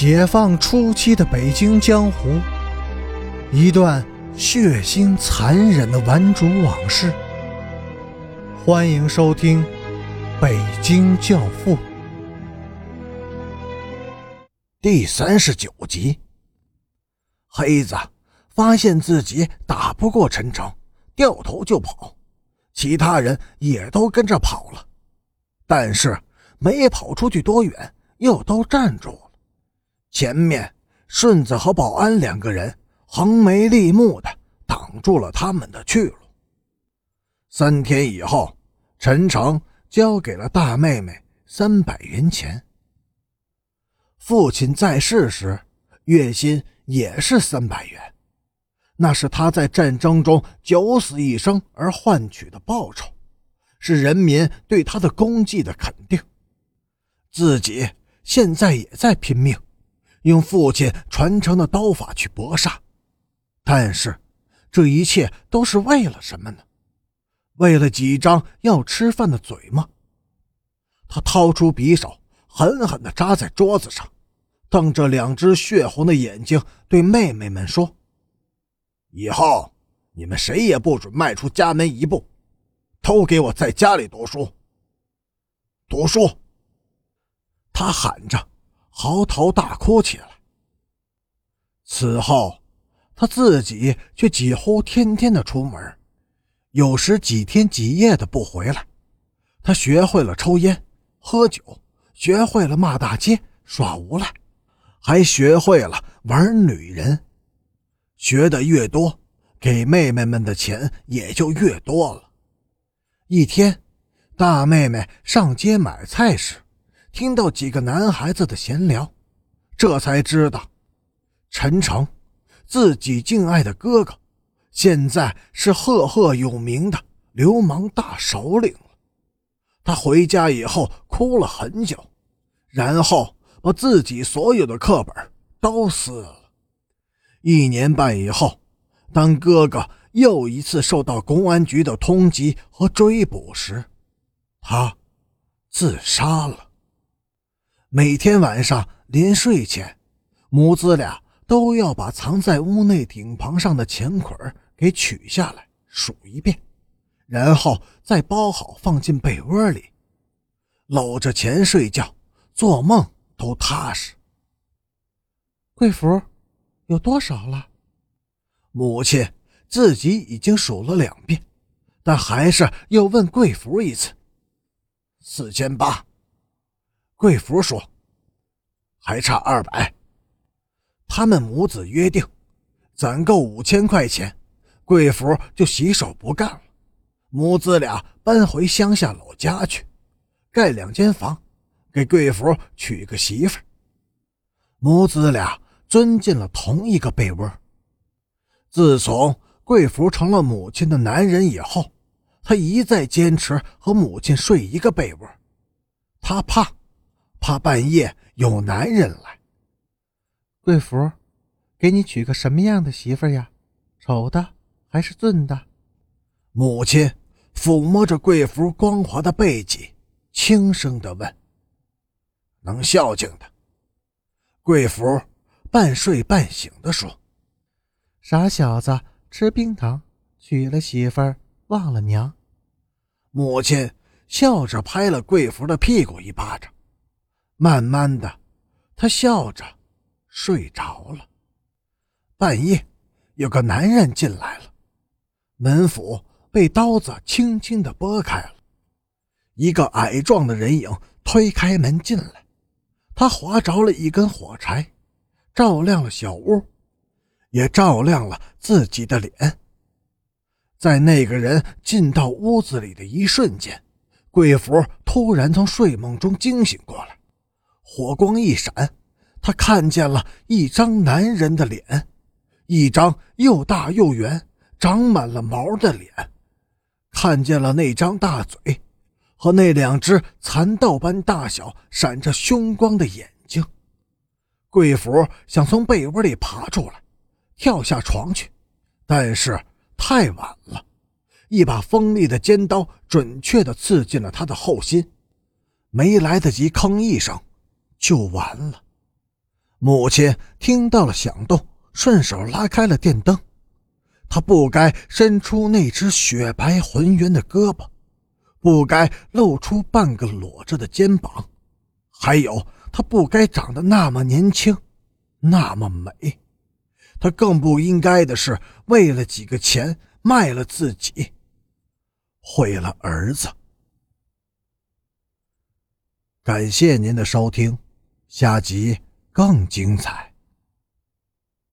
解放初期的北京江湖，一段血腥残忍的顽主往事。欢迎收听《北京教父》第三十九集。黑子发现自己打不过陈诚，掉头就跑，其他人也都跟着跑了，但是没跑出去多远，又都站住了。前面顺子和保安两个人横眉立目的挡住了他们的去路。三天以后，陈诚交给了大妹妹三百元钱。父亲在世时，月薪也是三百元，那是他在战争中九死一生而换取的报酬，是人民对他的功绩的肯定。自己现在也在拼命。用父亲传承的刀法去搏杀，但是这一切都是为了什么呢？为了几张要吃饭的嘴吗？他掏出匕首，狠狠地扎在桌子上，瞪着两只血红的眼睛，对妹妹们说：“以后你们谁也不准迈出家门一步，都给我在家里读书。读书！”他喊着。嚎啕大哭起来。此后，他自己却几乎天天的出门，有时几天几夜的不回来。他学会了抽烟、喝酒，学会了骂大街、耍无赖，还学会了玩女人。学的越多，给妹妹们的钱也就越多了。一天，大妹妹上街买菜时。听到几个男孩子的闲聊，这才知道，陈诚，自己敬爱的哥哥，现在是赫赫有名的流氓大首领了。他回家以后哭了很久，然后把自己所有的课本都撕了。一年半以后，当哥哥又一次受到公安局的通缉和追捕时，他自杀了。每天晚上临睡前，母子俩都要把藏在屋内顶棚上的钱捆给取下来数一遍，然后再包好放进被窝里，搂着钱睡觉，做梦都踏实。贵福有多少了？母亲自己已经数了两遍，但还是又问贵福一次：四千八。贵福说：“还差二百。”他们母子约定，攒够五千块钱，贵福就洗手不干了，母子俩搬回乡下老家去，盖两间房，给贵福娶个媳妇。母子俩钻进了同一个被窝。自从贵福成了母亲的男人以后，他一再坚持和母亲睡一个被窝，他怕。怕半夜有男人来。贵福，给你娶个什么样的媳妇呀？丑的还是俊的？母亲抚摸着贵福光滑的背脊，轻声的问：“能孝敬的。”贵福半睡半醒的说：“傻小子，吃冰糖，娶了媳妇忘了娘。”母亲笑着拍了贵福的屁股一巴掌。慢慢的，他笑着睡着了。半夜，有个男人进来了，门斧被刀子轻轻的拨开了，一个矮壮的人影推开门进来，他划着了一根火柴，照亮了小屋，也照亮了自己的脸。在那个人进到屋子里的一瞬间，贵福突然从睡梦中惊醒过来。火光一闪，他看见了一张男人的脸，一张又大又圆、长满了毛的脸，看见了那张大嘴和那两只蚕豆般大小、闪着凶光的眼睛。贵福想从被窝里爬出来，跳下床去，但是太晚了，一把锋利的尖刀准确地刺进了他的后心，没来得及吭一声。就完了。母亲听到了响动，顺手拉开了电灯。她不该伸出那只雪白浑圆的胳膊，不该露出半个裸着的肩膀，还有她不该长得那么年轻，那么美。她更不应该的是为了几个钱卖了自己，毁了儿子。感谢您的收听，下集。更精彩。